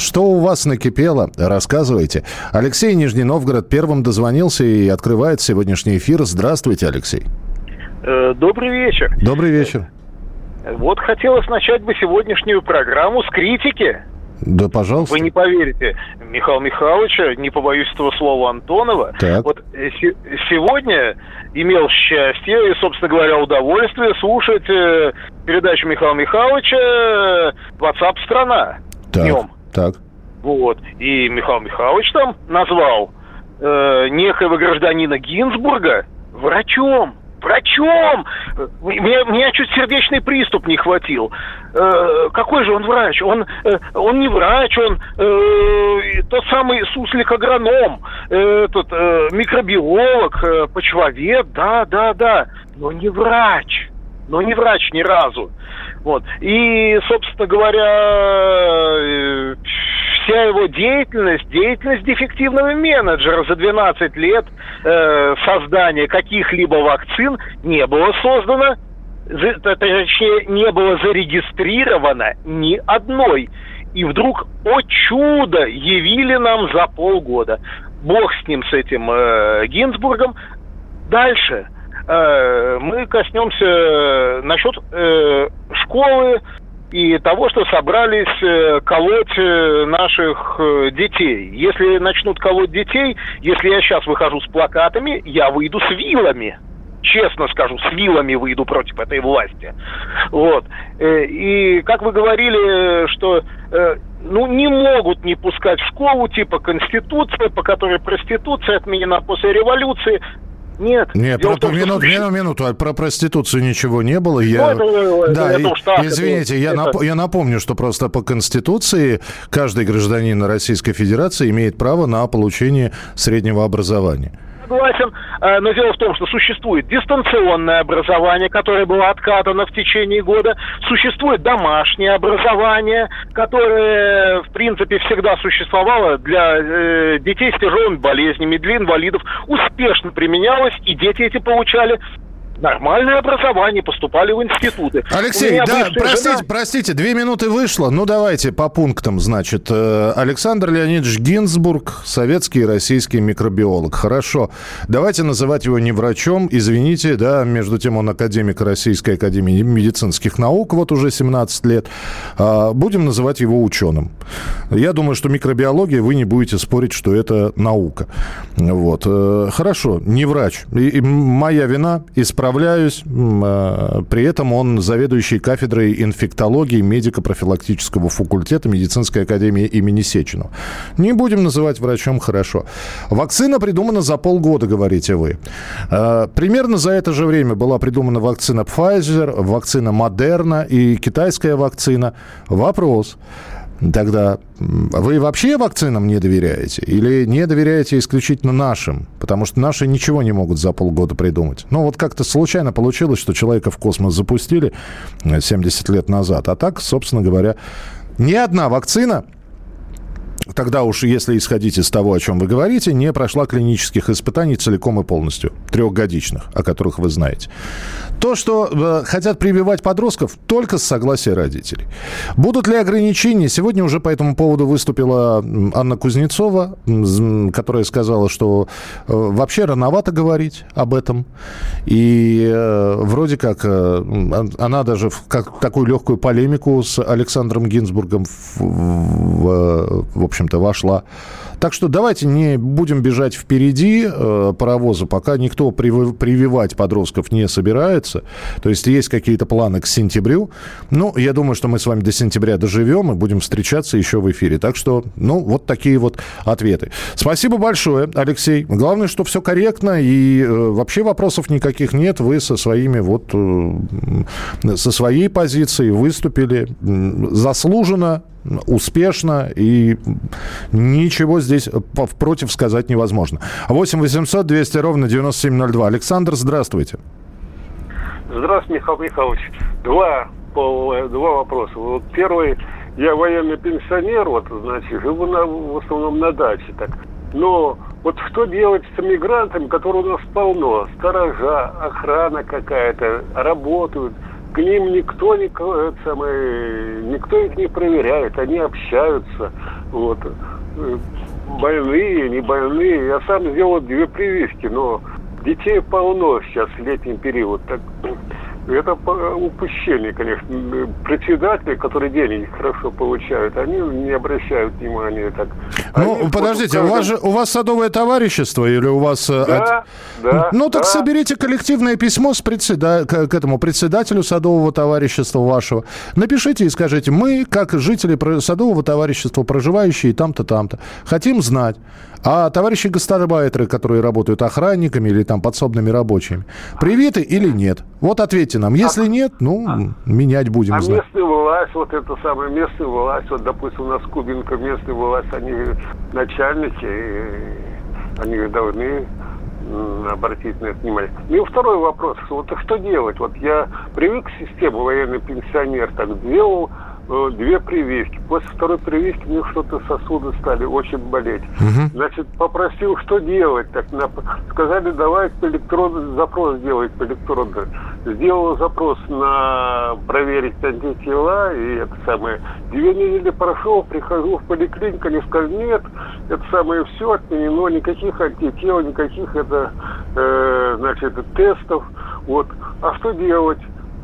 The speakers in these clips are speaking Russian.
Что у вас накипело? Рассказывайте. Алексей Нижний Новгород первым дозвонился и открывает сегодняшний эфир. Здравствуйте, Алексей. Э, Добрый вечер. Добрый вечер. Вот хотелось начать бы сегодняшнюю программу с критики. Да, пожалуйста. Вы не поверите, Михаила Михайловича, не побоюсь этого слова, Антонова. Так. Вот э, се- сегодня имел счастье и, собственно говоря, удовольствие слушать э, передачу Михаила Михайловича э, WhatsApp страна Так, днем. Так. Вот. И Михаил Михайлович там назвал э, некоего гражданина Гинзбурга врачом. Врачом! Меня, меня чуть сердечный приступ не хватил. Э, какой же он врач? Он, э, он не врач, он э, тот самый суслик-агроном, э, этот э, микробиолог, э, почвовед, да, да, да, но не врач. Но не врач ни разу. Вот. И, собственно говоря, э, вся его деятельность, деятельность дефективного менеджера за 12 лет э, создания каких-либо вакцин не было создано, точнее, не было зарегистрировано ни одной. И вдруг, о чудо, явили нам за полгода. Бог с ним, с этим э, Гинзбургом. Дальше мы коснемся насчет э, школы и того, что собрались э, колоть э, наших э, детей. Если начнут колоть детей, если я сейчас выхожу с плакатами, я выйду с вилами. Честно скажу, с вилами выйду против этой власти. Вот. Э, И как вы говорили, что э, ну, не могут не пускать в школу типа Конституция, по которой проституция отменена после революции. Нет. Нет, про, том, что минуту, а про проституцию ничего не было. Я, Ну, это- да, это так, извините, это- я, это- нап- я напомню, что просто по Конституции каждый гражданин Российской Федерации имеет право на получение среднего образования. Согласен, э, но дело в том, что существует дистанционное образование, которое было откатано в течение года, существует домашнее образование, которое, в принципе, всегда существовало для э, детей с тяжелыми болезнями, для инвалидов, успешно применялось, и дети эти получали нормальное образование, поступали в институты. Алексей, да, простите, жена- простите, две минуты вышло. Ну, давайте по пунктам, значит. Э, Александр Леонидович Гинзбург, советский и российский микробиолог. Хорошо. Давайте называть его не врачом. Извините, да, между тем он академик Российской академии медицинских наук, вот уже 17 лет. А, Будем называть его ученым. Я думаю, что микробиология, вы не будете спорить, что это наука. Вот. Э, Хорошо, не врач. И- и моя вина, исправляюсь. М, э, При этом он заведующий кафедрой инфектологии медико-профилактического факультета медицинской академии имени Сеченова. Не будем называть врачом хорошо. Вакцина придумана за полгода, говорите вы. Э, Примерно за это же время была придумана вакцина Pfizer, вакцина Moderna и китайская вакцина. Вопрос. Тогда вы вообще вакцинам не доверяете? Или не доверяете исключительно нашим? Потому что наши ничего не могут за полгода придумать. Ну, вот как-то случайно получилось, что человека в космос запустили э, 70 лет назад. А так, собственно говоря, ни одна вакцина тогда уж, если исходить из того, о чем вы говорите, не прошла клинических испытаний целиком и полностью, трехгодичных, о которых вы знаете. То, что э, хотят прививать подростков, только с согласия родителей. Будут ли ограничения? Сегодня уже по этому поводу выступила Анна Кузнецова, которая сказала, что э, вообще рановато говорить об этом. И э, вроде как э, м, она даже в как, такую легкую полемику с Александром Гинзбургом, в, в, в общем-то, вошла. Так что давайте не будем бежать впереди э, паровоза, пока никто прививать подростков не собирается. То есть есть какие-то планы к сентябрю. Ну, я думаю, что мы с вами до сентября доживем и будем встречаться еще в эфире. Так что, ну, вот такие вот ответы. Спасибо большое, Алексей. Главное, что все корректно и э, вообще вопросов никаких нет. Вы со своими вот, э, со своей позицией выступили заслуженно, успешно, и ничего здесь против сказать невозможно. 8 800 200 ровно 9702. Александр, здравствуйте. Здравствуйте, Михаил Михайлович. Два, два вопроса. Вот первый, я военный пенсионер, вот, значит, живу на, в основном на даче, так. Но вот что делать с мигрантами, которые у нас полно? Сторожа, охрана какая-то, работают – к ним никто, никто, самое, никто их не проверяет, они общаются, вот, больные, не больные. Я сам сделал две прививки, но детей полно сейчас в летний период. Так это упущение, конечно. Председатели, которые деньги хорошо получают, они не обращают внимания. Так. Ну, они подождите, у вас же у вас садовое товарищество или у вас... Э, да, от... да. Ну, так да. соберите коллективное письмо с председа... к этому председателю садового товарищества вашего. Напишите и скажите, мы, как жители садового товарищества, проживающие там-то, там-то, хотим знать, а товарищи гастарбайтеры, которые работают охранниками или там подсобными рабочими, привиты или нет? Вот ответьте нам. Если а, нет, ну, а, менять будем. А знать. местная власть, вот это самое, местная власть, вот, допустим, у нас Кубинка, местная власть, они начальники, они должны обратить на это внимание. Ну и второй вопрос. Вот что делать? Вот я привык к системе военный пенсионер, так сделал Э, две прививки. После второй прививки мне что-то сосуды стали очень болеть. Угу. Значит, попросил, что делать. Так на... сказали, давай электрон... запрос сделать по электрону. Сделал запрос на проверить антитела, и это самое. Две недели прошел, прихожу в поликлинику, они сказали, нет, это самое все отменено, никаких антител, никаких это, э, значит, тестов. Вот. А что делать?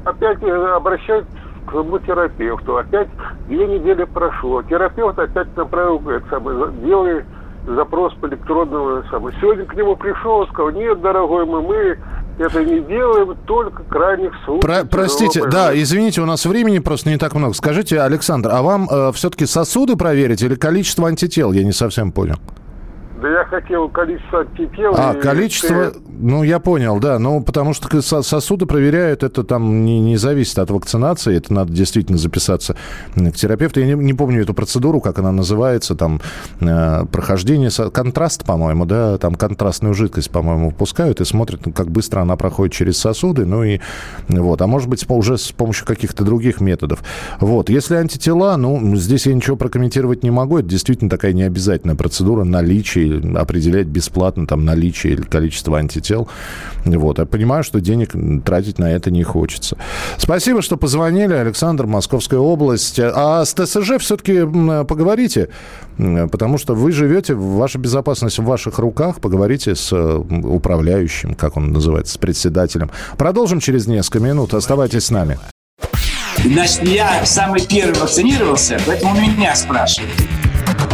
Опять обращать к своему терапевту. Опять две недели прошло. Терапевт опять направил, это самое, делай запрос по электронному самому. Сегодня к нему пришел, сказал, нет, дорогой мой, мы это не делаем только крайних случаев. Про, простите, да, извините, у нас времени просто не так много. Скажите, Александр, а вам э, все-таки сосуды проверить или количество антител? Я не совсем понял. Да я хотел количество антител. А, количество, ты... ну, я понял, да. Ну, потому что сосуды проверяют, это там не, не зависит от вакцинации, это надо действительно записаться к терапевту. Я не, не помню эту процедуру, как она называется, там, э, прохождение, контраст, по-моему, да, там контрастную жидкость, по-моему, выпускают и смотрят, ну, как быстро она проходит через сосуды, ну и вот. А может быть, уже с помощью каких-то других методов. Вот. Если антитела, ну, здесь я ничего прокомментировать не могу, это действительно такая необязательная процедура наличия определять бесплатно там наличие или количество антител. Вот. Я понимаю, что денег тратить на это не хочется. Спасибо, что позвонили. Александр, Московская область. А с ТСЖ все-таки поговорите, потому что вы живете, ваша безопасность в ваших руках. Поговорите с управляющим, как он называется, с председателем. Продолжим через несколько минут. Оставайтесь с нами. Значит, я самый первый вакцинировался, поэтому меня спрашивают.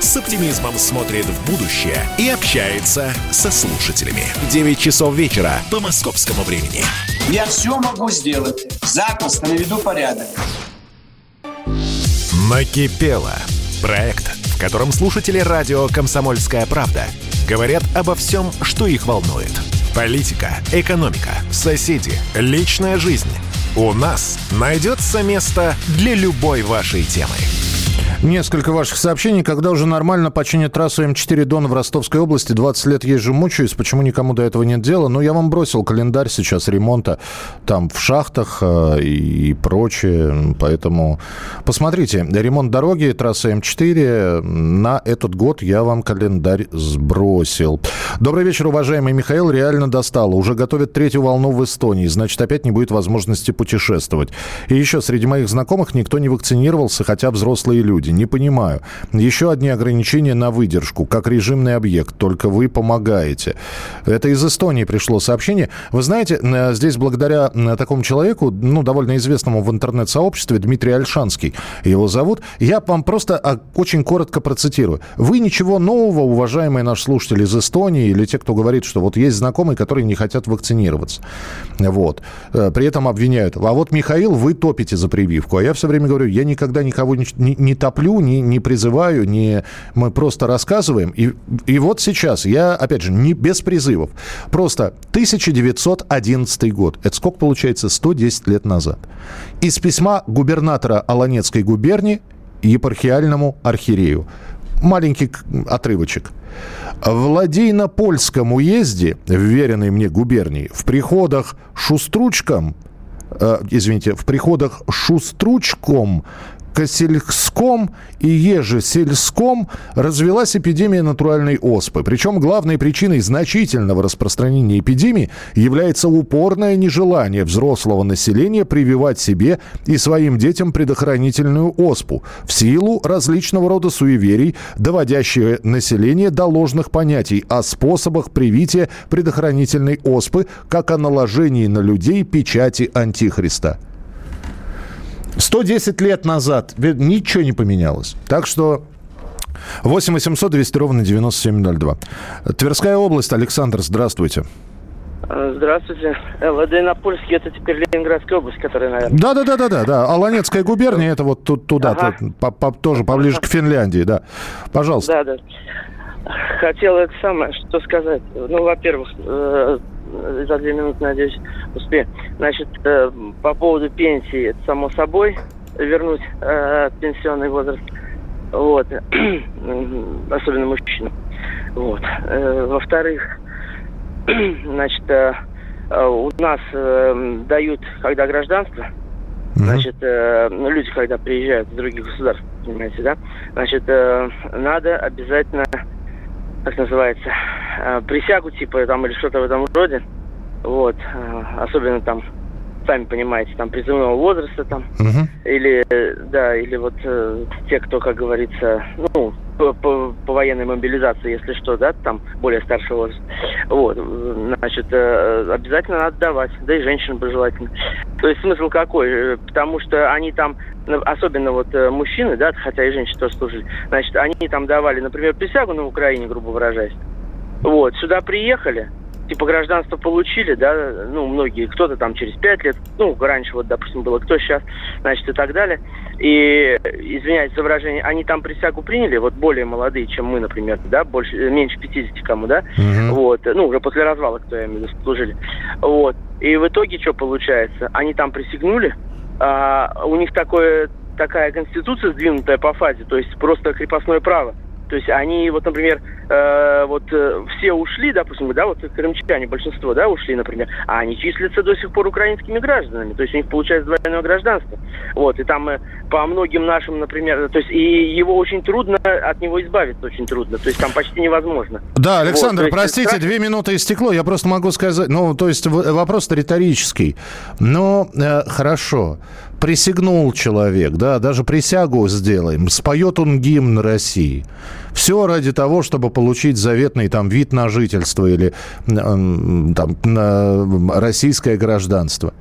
с оптимизмом смотрит в будущее и общается со слушателями. 9 часов вечера по московскому времени. Я все могу сделать. Запросто наведу порядок. Накипело. Проект, в котором слушатели радио «Комсомольская правда» говорят обо всем, что их волнует. Политика, экономика, соседи, личная жизнь. У нас найдется место для любой вашей темы. Несколько ваших сообщений. Когда уже нормально починят трассу М4 Дон в Ростовской области? 20 лет езжу, мучаюсь. Почему никому до этого нет дела? Ну, я вам бросил календарь сейчас ремонта там в шахтах э, и прочее. Поэтому посмотрите. Ремонт дороги, трасса М4. На этот год я вам календарь сбросил. Добрый вечер, уважаемый Михаил. Реально достало. Уже готовят третью волну в Эстонии. Значит, опять не будет возможности путешествовать. И еще среди моих знакомых никто не вакцинировался, хотя взрослые люди. Не понимаю. Еще одни ограничения на выдержку, как режимный объект, только вы помогаете. Это из Эстонии пришло сообщение. Вы знаете, э, здесь благодаря э, такому человеку, ну, довольно известному в интернет-сообществе, Дмитрий Альшанский его зовут, я вам просто а, очень коротко процитирую. Вы ничего нового, уважаемые наши слушатели из Эстонии или те, кто говорит, что вот есть знакомые, которые не хотят вакцинироваться. Вот. Э, при этом обвиняют. А вот, Михаил, вы топите за прививку. А я все время говорю, я никогда никого не, не, не топлю топлю, не, не призываю, не, мы просто рассказываем. И, и вот сейчас я, опять же, не без призывов. Просто 1911 год. Это сколько получается? 110 лет назад. Из письма губернатора Аланецкой губернии епархиальному архиерею. Маленький отрывочек. В Ладейно-Польском уезде, вверенной мне губернии, в приходах Шустручком, э, извините, в приходах Шустручком Косельском и Ежесельском развелась эпидемия натуральной оспы. Причем главной причиной значительного распространения эпидемии является упорное нежелание взрослого населения прививать себе и своим детям предохранительную оспу в силу различного рода суеверий, доводящие население до ложных понятий о способах привития предохранительной оспы, как о наложении на людей печати Антихриста. 110 лет назад ничего не поменялось. Так что 8 800 200 ровно 9702. Тверская область. Александр, здравствуйте. Здравствуйте. Ладейнопольский это теперь Ленинградская область, которая, наверное. Да, да, да, да, да, да. Аланецкая губерния это вот тут туда, ага. по, по, тоже поближе к Финляндии, да. Пожалуйста. Да, да. Хотел это самое, что сказать. Ну, во-первых, э, за две минуты, надеюсь, успею. Значит, э, по поводу пенсии, это само собой, вернуть э, пенсионный возраст. Вот. Особенно мужчинам. Вот. Э, во-вторых, значит, э, э, у нас э, дают, когда гражданство, Значит, э, ну, люди, когда приезжают из других государств, понимаете, да? Значит, э, надо обязательно как называется, э, присягу типа там или что-то в этом роде. Вот. Э, особенно там, сами понимаете, там призывного возраста там. Угу. Или, да, или вот э, те, кто, как говорится, ну, по, по, по военной мобилизации, если что, да, там более старшего возраста. Вот, значит, обязательно надо давать, да и женщинам бы желательно. То есть смысл какой? Потому что они там ну, особенно вот э, мужчины, да, хотя и женщины тоже служили, значит, они там давали, например, присягу на Украине, грубо выражаясь. Вот, сюда приехали, типа гражданство получили, да, ну, многие, кто-то там через пять лет, ну, раньше вот, допустим, было, кто сейчас, значит, и так далее. И, извиняюсь за выражение, они там присягу приняли, вот более молодые, чем мы, например, да, больше, меньше 50 кому, да, угу. вот, ну, уже после развала, кто я имею в виду, служили. Вот. И в итоге что получается? Они там присягнули, а, у них такое, такая конституция сдвинутая по фазе, то есть просто крепостное право. То есть они, вот, например, э, вот э, все ушли, допустим, да, вот крымчане, большинство, да, ушли, например, а они числятся до сих пор украинскими гражданами, то есть у них получается двойное гражданство. Вот, и там э, по многим нашим, например, то есть и его очень трудно, от него избавиться очень трудно, то есть там почти невозможно. Да, Александр, вот, простите, страх... две минуты истекло, я просто могу сказать, ну, то есть вопрос-то риторический. Но э, хорошо, присягнул человек, да, даже присягу сделаем, споет он гимн России. Все ради того, чтобы получить заветный там вид на жительство или там, российское гражданство.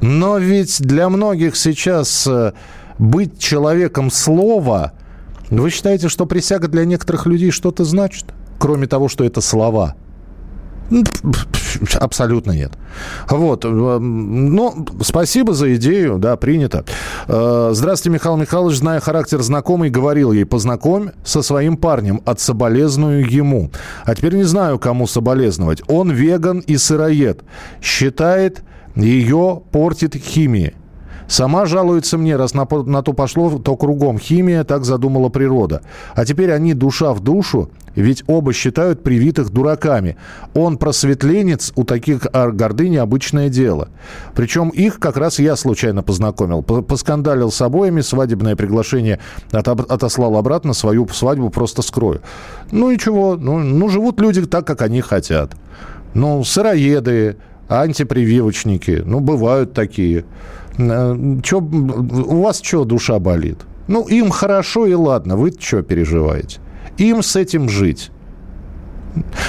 Но ведь для многих сейчас э, быть человеком слова, вы считаете, что присяга для некоторых людей что-то значит? Кроме того, что это слова – Абсолютно нет. Вот. Э, ну, спасибо за идею, да, принято. Э, здравствуйте, Михаил Михайлович. Зная характер знакомый, говорил ей, познакомь со своим парнем, от соболезную ему. А теперь не знаю, кому соболезновать. Он веган и сыроед. Считает, ее портит химия. Сама жалуется мне, раз на, на то пошло, то кругом химия, так задумала природа. А теперь они душа в душу, ведь оба считают привитых дураками. Он просветленец, у таких гордыни обычное дело. Причем их как раз я случайно познакомил. Поскандалил с обоими, свадебное приглашение отослал обратно, свою свадьбу просто скрою. Ну и чего? Ну, ну живут люди так, как они хотят. Ну, сыроеды, антипрививочники, ну, бывают такие. Э, чё, у вас что душа болит? Ну, им хорошо и ладно, вы что переживаете? Им с этим жить.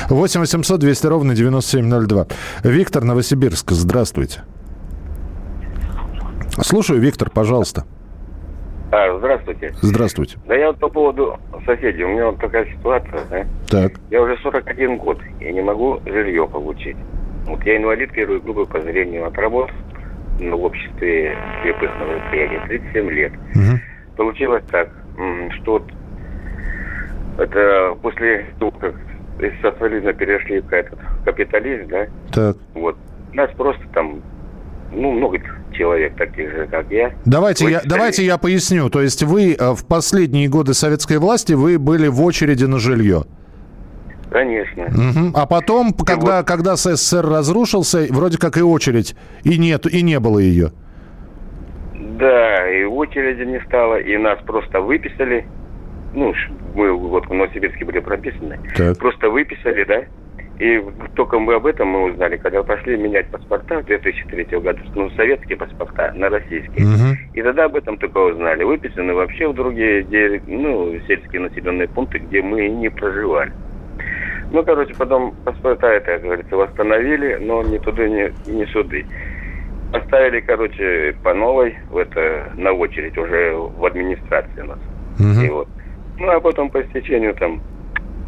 8 800 200 ровно 9702. Виктор Новосибирск, здравствуйте. Слушаю, Виктор, пожалуйста. А, здравствуйте. Здравствуйте. Да я вот по поводу соседей. У меня вот такая ситуация, да? Так. Я уже 41 год и не могу жилье получить. Вот я инвалид первой группы по зрению отработал в обществе слепых на восприятии 37 лет. Угу. Получилось так, что это после того, как из социализма перешли в этот капитализм, да? Так. Вот. Нас просто там, ну, много человек таких же, как я. Давайте, я, давайте я поясню. То есть вы э, в последние годы советской власти вы были в очереди на жилье? Конечно. Угу. А потом, и когда, вот... когда СССР разрушился, вроде как и очередь, и нет, и не было ее. Да, и очереди не стало, и нас просто выписали. Ну, мы вот в Новосибирске были прописаны. Так. Просто выписали, да, и только мы об этом мы узнали, когда пошли менять паспорта 2003 года, ну, советские паспорта на российские. Угу. И тогда об этом только узнали. Выписаны вообще в другие, ну, сельские населенные пункты, где мы не проживали. Ну, короче, потом паспорта это, как говорится, восстановили, но ни туда, ни, ни суды. Поставили, короче, по новой в это, на очередь уже в администрации нас. Угу. И вот. Ну, а потом по истечению там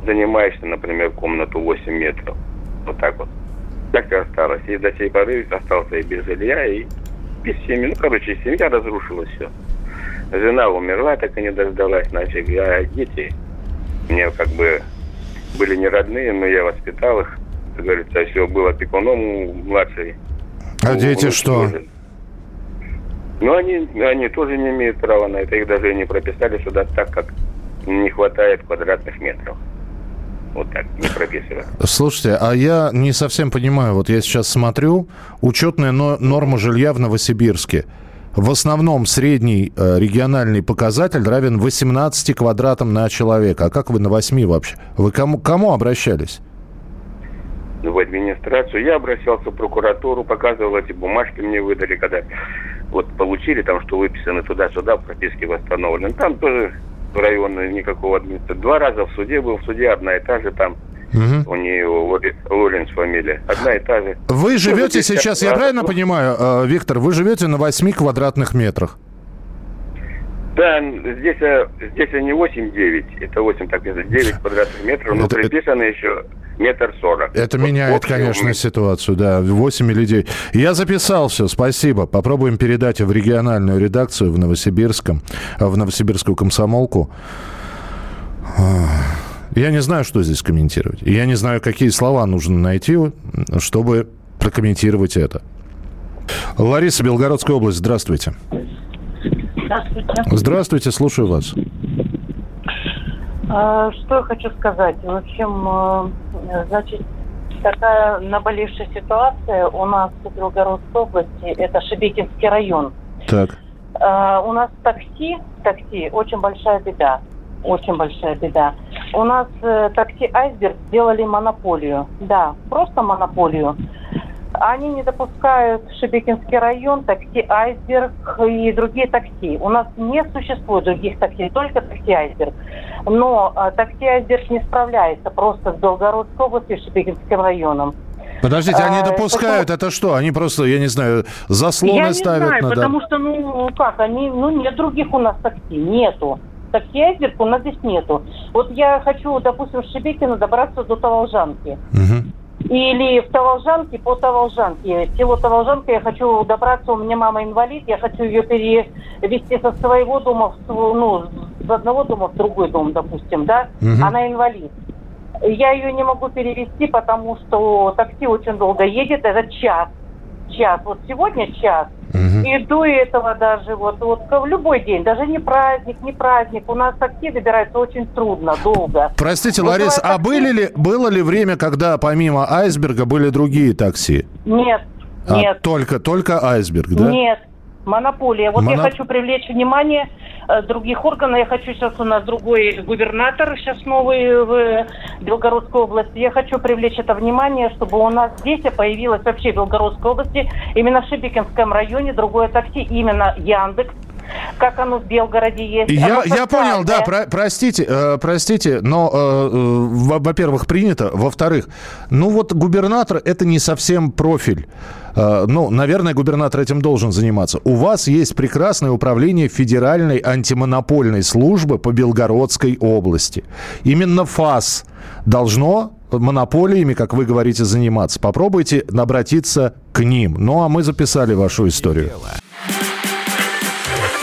занимаешься, например, комнату 8 метров. Вот так вот. Так и осталось. И до сей поры остался и без жилья, и без семьи. Ну, короче, семья разрушилась все. Жена умерла, так и не дождалась, значит, а дети мне как бы были не родные, но я воспитал их. Как говорится, все было опекуном у младшей. А у, дети что? Тоже. Ну, они, они тоже не имеют права на это. Их даже не прописали сюда так, как не хватает квадратных метров. Вот так, не прописывают. Слушайте, а я не совсем понимаю. Вот я сейчас смотрю, учетная норма жилья в Новосибирске. В основном средний э, региональный показатель равен 18 квадратам на человека. А как вы на 8 вообще? Вы кому, кому обращались? В администрацию. Я обращался в прокуратуру, показывал эти бумажки, мне выдали, когда вот получили там, что выписаны туда-сюда, прописки восстановлены. Там тоже районный никакого администрации. Два раза в суде был, в суде одна и та же там. Угу. У нее Лоренс фамилия. Одна и та же. Вы живете сейчас, я правильно понимаю, э, Виктор, вы живете на 8 квадратных метрах? Да, здесь, э, здесь не 8-9, это 8, так 9 квадратных метров, но это, приписано это... еще метр сорок. Это вот меняет, конечно, уровень. ситуацию, да, 8 или 9. Я записал все, спасибо. Попробуем передать в региональную редакцию в Новосибирском, в Новосибирскую комсомолку. Я не знаю, что здесь комментировать. Я не знаю, какие слова нужно найти, чтобы прокомментировать это. Лариса, Белгородская область, здравствуйте. Здравствуйте. Здравствуйте, слушаю вас. А, что я хочу сказать? В общем, э, значит, такая наболевшая ситуация у нас в Белгородской области, это Шебекинский район. Так. А, у нас такси, такси очень большая беда. Очень большая беда. У нас э, такси «Айсберг» сделали монополию. Да, просто монополию. Они не допускают Шебекинский район, такси «Айсберг» и другие такси. У нас не существует других такси, только такси «Айсберг». Но э, такси «Айсберг» не справляется просто с Белгородской областью и Шебекинским районом. Подождите, они а, допускают это, это что? Они просто, я не знаю, заслоны я ставят? Я не знаю, на, потому что, ну, как, они, ну, нет других у нас такси, нету такси «Айсберг» у нас здесь нету. Вот я хочу, допустим, в Шебекино добраться до Таволжанки. Угу. Или в Таволжанке по Таволжанке. Село Таволжанка я хочу добраться, у меня мама инвалид, я хочу ее перевести со своего дома, в, ну, с одного дома в другой дом, допустим, да? Угу. Она инвалид. Я ее не могу перевести, потому что такси очень долго едет, это час. Час. Вот сегодня час. Угу И до этого даже вот, вот в любой день, даже не праздник, не праздник, у нас такси добирается очень трудно, долго. Простите, Ларис, а были ли, было ли время, когда помимо айсберга были другие такси? Нет, а, нет. Только, только айсберг, да? Нет, монополия. Вот Моно... я хочу привлечь внимание Э, других органов. Я хочу сейчас у нас другой губернатор, сейчас новый в Белгородской области. Я хочу привлечь это внимание, чтобы у нас здесь появилось вообще в Белгородской области, именно в Шибикинском районе, другое такси, именно Яндекс как оно в Белгороде есть. Я, я понял, да, про, простите, э, простите, но, э, э во-первых, принято, во-вторых, ну вот губернатор это не совсем профиль. Э, ну, наверное, губернатор этим должен заниматься. У вас есть прекрасное управление Федеральной антимонопольной службы по Белгородской области. Именно ФАС должно монополиями, как вы говорите, заниматься. Попробуйте обратиться к ним. Ну, а мы записали вашу историю.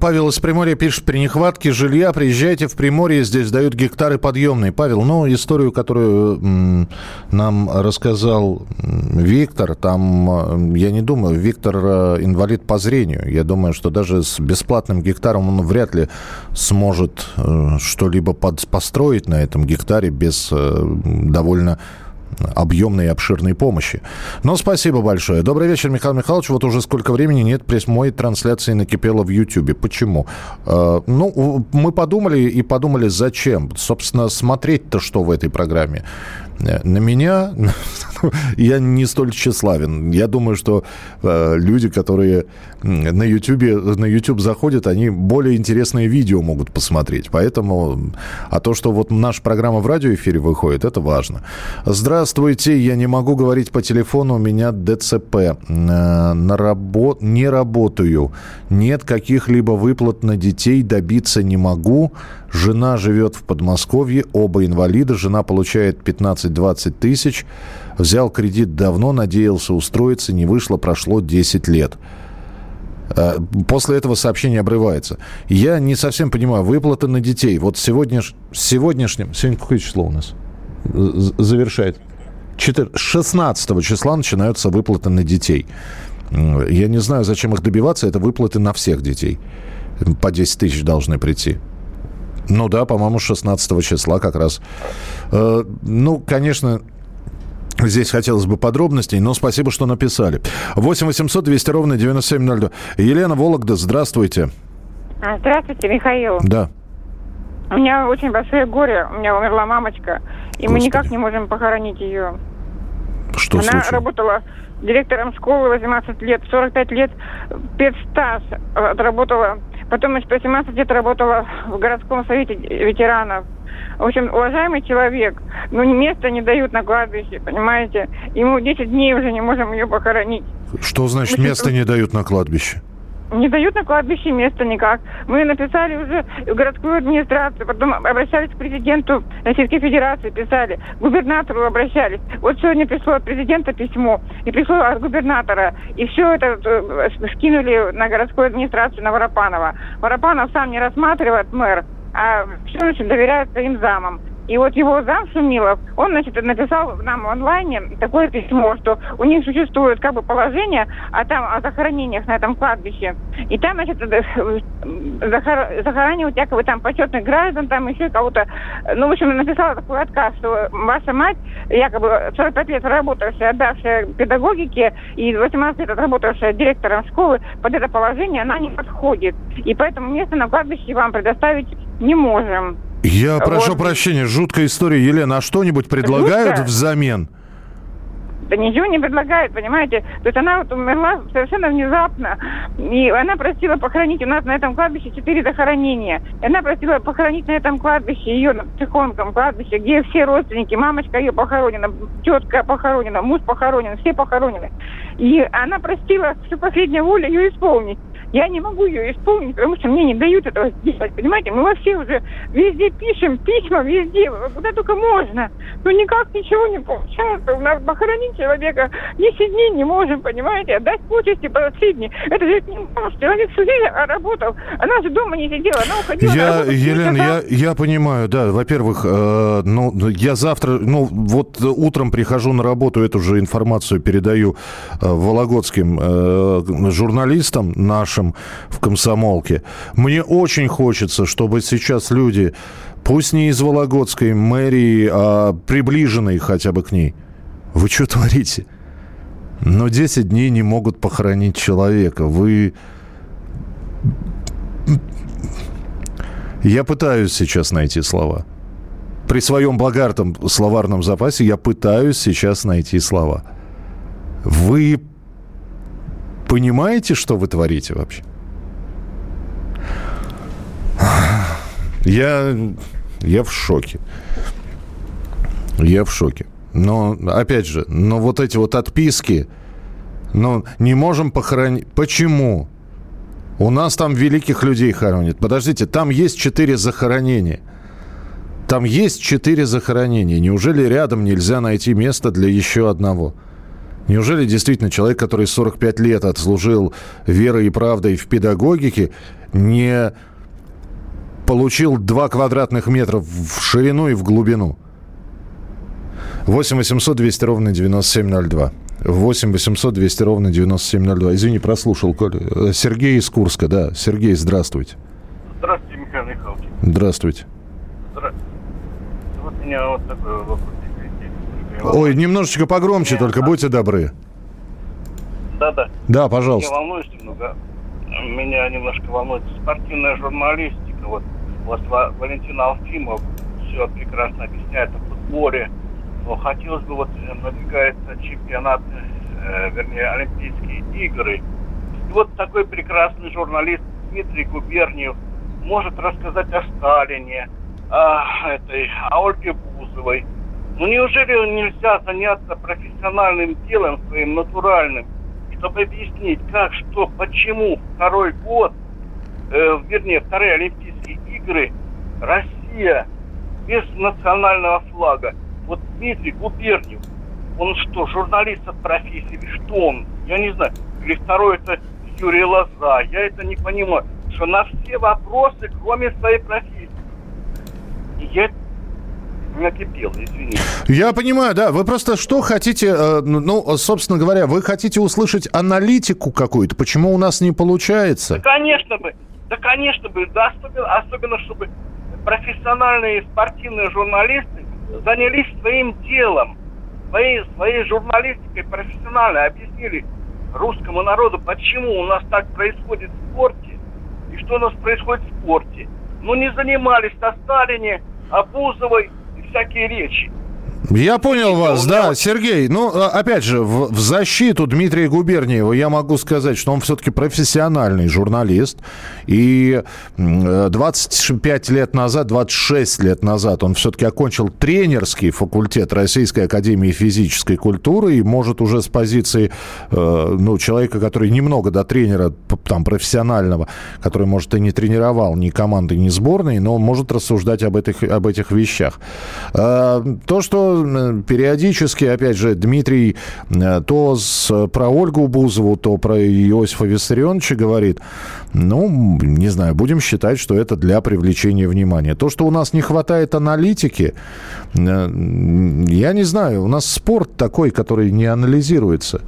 Павел из Приморья пишет, при нехватке жилья приезжайте в Приморье, здесь дают гектары подъемные. Павел, ну, историю, которую нам рассказал Виктор, там, я не думаю, Виктор э, инвалид по зрению. Я думаю, что даже с бесплатным гектаром он вряд ли сможет э, что-либо построить на этом гектаре без э, довольно объемной и обширной помощи. Но спасибо большое. Добрый вечер, Михаил Михайлович. Вот уже сколько времени нет прямой трансляции накипело в Ютьюбе. Почему? Э, ну, мы подумали и подумали, зачем. Собственно, смотреть-то что в этой программе? На меня я не столь тщеславен. Я думаю, что э, люди, которые на YouTube, на YouTube заходят, они более интересные видео могут посмотреть. Поэтому, а то, что вот наша программа в радиоэфире выходит, это важно. Здравствуйте, я не могу говорить по телефону, у меня ДЦП. Э, на работ... Не работаю. Нет каких-либо выплат на детей, добиться не могу. Жена живет в Подмосковье, оба инвалида. Жена получает 15-20 тысяч. Взял кредит давно, надеялся устроиться, не вышло, прошло 10 лет. Э, после этого сообщение обрывается. Я не совсем понимаю, выплаты на детей. Вот сегодня, сегодняшним... Сегодня какое число у нас? Завершает. 4, 16 числа начинаются выплаты на детей. Я не знаю, зачем их добиваться. Это выплаты на всех детей. По 10 тысяч должны прийти. Ну да, по-моему, 16 числа как раз. Э, ну, конечно, Здесь хотелось бы подробностей, но спасибо, что написали. 8 800 200 ровно 9702. Елена Вологда, здравствуйте. А, здравствуйте, Михаил. Да. У меня очень большое горе. У меня умерла мамочка, и Господи. мы никак не можем похоронить ее. Что Она случилось? работала директором школы 18 лет, 45 лет спецстаж отработала Потом еще 18 лет работала в городском совете ветеранов. В общем, уважаемый человек, ну места не дают на кладбище, понимаете? Ему 10 дней уже не можем ее похоронить. Что значит место не дают на кладбище? Не дают на кладбище места никак. Мы написали уже в городскую администрацию, потом обращались к президенту Российской Федерации, писали, губернатору обращались. Вот сегодня пришло от президента письмо, и пришло от губернатора, и все это э, скинули на городскую администрацию, на Воропанова. Воропанов сам не рассматривает мэр, а все, значит, доверяет своим замам. И вот его зам Шумилов, он, значит, написал нам в онлайне такое письмо, что у них существует как бы положение а там, о захоронениях на этом кладбище. И там, значит, захор... захоранивают якобы там почетных граждан, там еще кого-то. Ну, в общем, написала такой отказ, что ваша мать, якобы 45 лет работавшая, отдавшая педагогике и 18 лет отработавшая директором школы, под это положение она не подходит. И поэтому место на кладбище вам предоставить не можем. Я прошу вот. прощения, жуткая история. Елена, а что-нибудь предлагают Жутко? взамен? Да ничего не предлагает, понимаете? То есть она вот умерла совершенно внезапно. И она просила похоронить у нас на этом кладбище четыре захоронения. И она просила похоронить на этом кладбище ее, на Тихонском кладбище, где все родственники, мамочка ее похоронена, тетка похоронена, муж похоронен, все похоронены. И она просила всю последнюю волю ее исполнить. Я не могу ее исполнить, потому что мне не дают этого сделать. Понимаете, мы вообще уже везде пишем, письма везде, куда только можно. Но никак ничего не получается. У нас похоронить человека 10 дней не можем, понимаете, отдать почести последние. Это же не может. Человек всю жизнь работал. Она же дома не сидела, она уходила Я, работу, Елена, я, я понимаю, да. Во-первых, э, ну, я завтра, ну, вот утром прихожу на работу, эту же информацию передаю э, вологодским э, журналистам нашим, нашим в комсомолке. Мне очень хочется, чтобы сейчас люди, пусть не из Вологодской мэрии, а приближенные хотя бы к ней. Вы что творите? Но 10 дней не могут похоронить человека. Вы... Я пытаюсь сейчас найти слова. При своем богатом словарном запасе я пытаюсь сейчас найти слова. Вы понимаете, что вы творите вообще? Я, я в шоке. Я в шоке. Но, опять же, но вот эти вот отписки, но не можем похоронить. Почему? У нас там великих людей хоронят. Подождите, там есть четыре захоронения. Там есть четыре захоронения. Неужели рядом нельзя найти место для еще одного? Неужели действительно человек, который 45 лет отслужил верой и правдой в педагогике, не получил 2 квадратных метра в ширину и в глубину? 8 800 200 ровно 9702. 8 800 200 ровно 9702. Извини, прослушал. Э, Сергей из Курска, да. Сергей, здравствуйте. Здравствуйте, Михаил Михайлович. Здравствуйте. Здравствуйте. Вот у меня вот такой вопрос. Ой, немножечко погромче Нет, только, будьте добры. Да-да. Да, пожалуйста. Я волнуюсь немного. Меня немножко волнует спортивная журналистика. Вот у вас Валентин Алфимов все прекрасно объясняет о футболе. Но хотелось бы, вот надвигается чемпионат, э, вернее, Олимпийские игры. И вот такой прекрасный журналист Дмитрий Губерниев может рассказать о Сталине, о, этой, о Ольге Бузовой, ну неужели нельзя заняться профессиональным делом своим натуральным, чтобы объяснить, как, что, почему второй год, э, вернее, вторые Олимпийские игры, Россия без национального флага. Вот Дмитрий Губерниев, он что, журналист от профессии, что он? Я не знаю. Или второй это Юрий Лоза. Я это не понимаю. Что на все вопросы, кроме своей профессии. Я накипело, извините. Я понимаю, да. Вы просто что хотите, э, ну, собственно говоря, вы хотите услышать аналитику какую-то, почему у нас не получается? Да, конечно бы, да, конечно бы, да, особенно, особенно чтобы профессиональные спортивные журналисты занялись своим делом, своей, своей журналистикой профессионально, объяснили русскому народу, почему у нас так происходит в спорте и что у нас происходит в спорте. Ну, не занимались о Сталине, о Só Я понял вас, да, Сергей. Ну, а, опять же, в, в защиту Дмитрия Губерниева я могу сказать, что он все-таки профессиональный журналист. И 25 лет назад, 26 лет назад он все-таки окончил тренерский факультет Российской Академии Физической Культуры и может уже с позиции э, ну, человека, который немного до тренера там, профессионального, который, может, и не тренировал ни команды, ни сборной, но может рассуждать об этих, об этих вещах. Э, то, что периодически, опять же, Дмитрий э, то с, про Ольгу Бузову, то про Иосифа Виссарионовича говорит, ну, не знаю, будем считать, что это для привлечения внимания. То, что у нас не хватает аналитики, э, я не знаю, у нас спорт такой, который не анализируется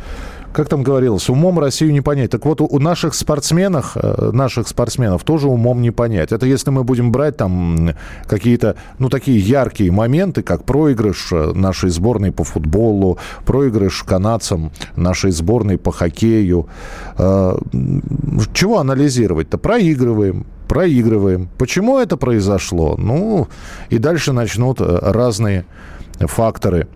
как там говорилось, умом Россию не понять. Так вот, у наших спортсменов, э, наших спортсменов тоже умом не понять. Это если мы будем брать там какие-то, ну, такие яркие моменты, как проигрыш э, нашей сборной по футболу, проигрыш канадцам нашей сборной по хоккею. Э, чего анализировать-то? Проигрываем, проигрываем. Почему это произошло? Ну, и дальше начнут разные факторы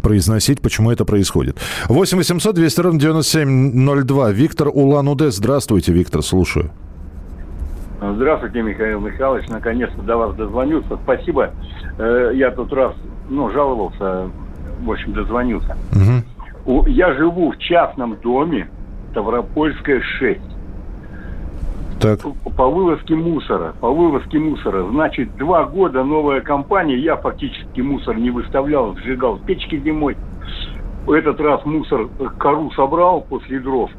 произносить, почему это происходит. 8 800 200 ровно 9702. Виктор Улан-Удэ. Здравствуйте, Виктор, слушаю. Здравствуйте, Михаил Михайлович. Наконец-то до вас дозвонился. Спасибо. Э, я тут раз ну, жаловался, в общем, дозвонился. Угу. Я живу в частном доме, Ставропольская 6. Так. По вывозке мусора. По вывозке мусора. Значит, два года новая компания. Я фактически мусор не выставлял, сжигал печки зимой. В этот раз мусор кору собрал после дров.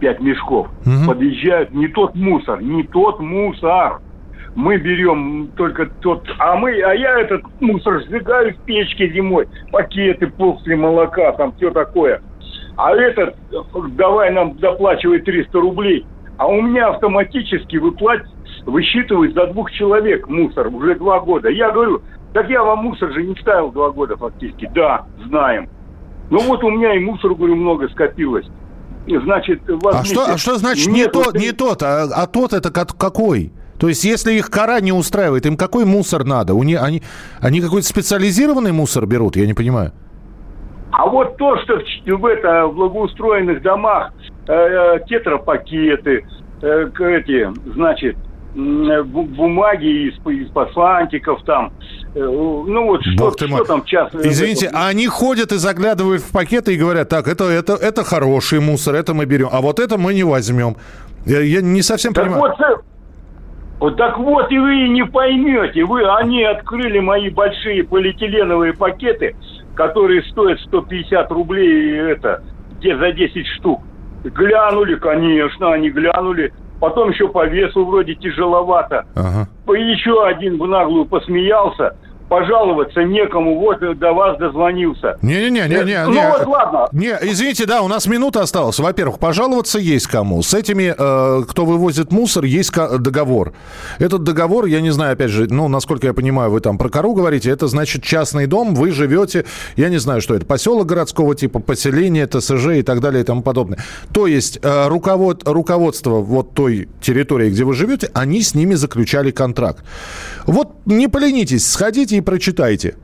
Пять мешков. Угу. Подъезжают. Не тот мусор. Не тот мусор. Мы берем только тот... А мы, а я этот мусор сжигаю в печке зимой. Пакеты после молока, там все такое. А этот, давай нам доплачивай 300 рублей а у меня автоматически выплат... высчитывают за двух человек мусор уже два года. Я говорю, так я вам мусор же не ставил два года фактически. Да, знаем. Ну вот у меня и мусор, говорю, много скопилось. Значит, а, что, а что значит не тот, не тот, а, а тот это какой? То есть, если их кора не устраивает, им какой мусор надо? У них, они, они какой-то специализированный мусор берут, я не понимаю. А вот то, что в, в, это, в благоустроенных домах тетрапакеты, э, эти, значит, бумаги из, из послантиков там. Ну вот что, что там часто... Извините, а они ходят и заглядывают в пакеты и говорят, так, это, это, это хороший мусор, это мы берем, а вот это мы не возьмем. Я, я не совсем так понимаю. Вот, вот так вот и вы не поймете. Вы, они открыли мои большие полиэтиленовые пакеты, которые стоят 150 рублей это, где за 10 штук. Глянули, конечно, они глянули. Потом еще по весу вроде тяжеловато. Ага. Еще один в наглую посмеялся пожаловаться некому, вот до вас дозвонился. Не-не-не, не, не, ну, не. вот ладно. Не, извините, да, у нас минута осталась. Во-первых, пожаловаться есть кому. С этими, э, кто вывозит мусор, есть договор. Этот договор, я не знаю, опять же, ну, насколько я понимаю, вы там про кору говорите, это значит частный дом, вы живете, я не знаю, что это, поселок городского типа, поселение, ТСЖ и так далее и тому подобное. То есть э, руковод, руководство вот той территории, где вы живете, они с ними заключали контракт. Вот не поленитесь, сходите и прочитайте.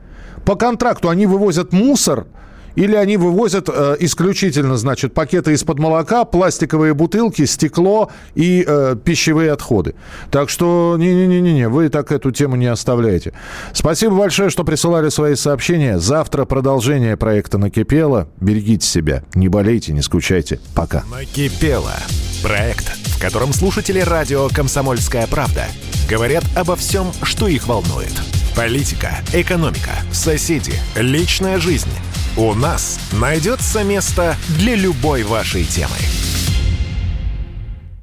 По контракту они вывозят мусор, или они вывозят э, исключительно, значит, пакеты из-под молока, пластиковые бутылки, стекло и э, пищевые отходы. Так что не-не-не-не, вы так эту тему не оставляете. Спасибо большое, что присылали свои сообщения. Завтра продолжение проекта «Накипело». Берегите себя, не болейте, не скучайте. Пока. «Накипело» – проект, в котором слушатели радио «Комсомольская правда» говорят обо всем, что их волнует – Политика, экономика, соседи, личная жизнь. У нас найдется место для любой вашей темы.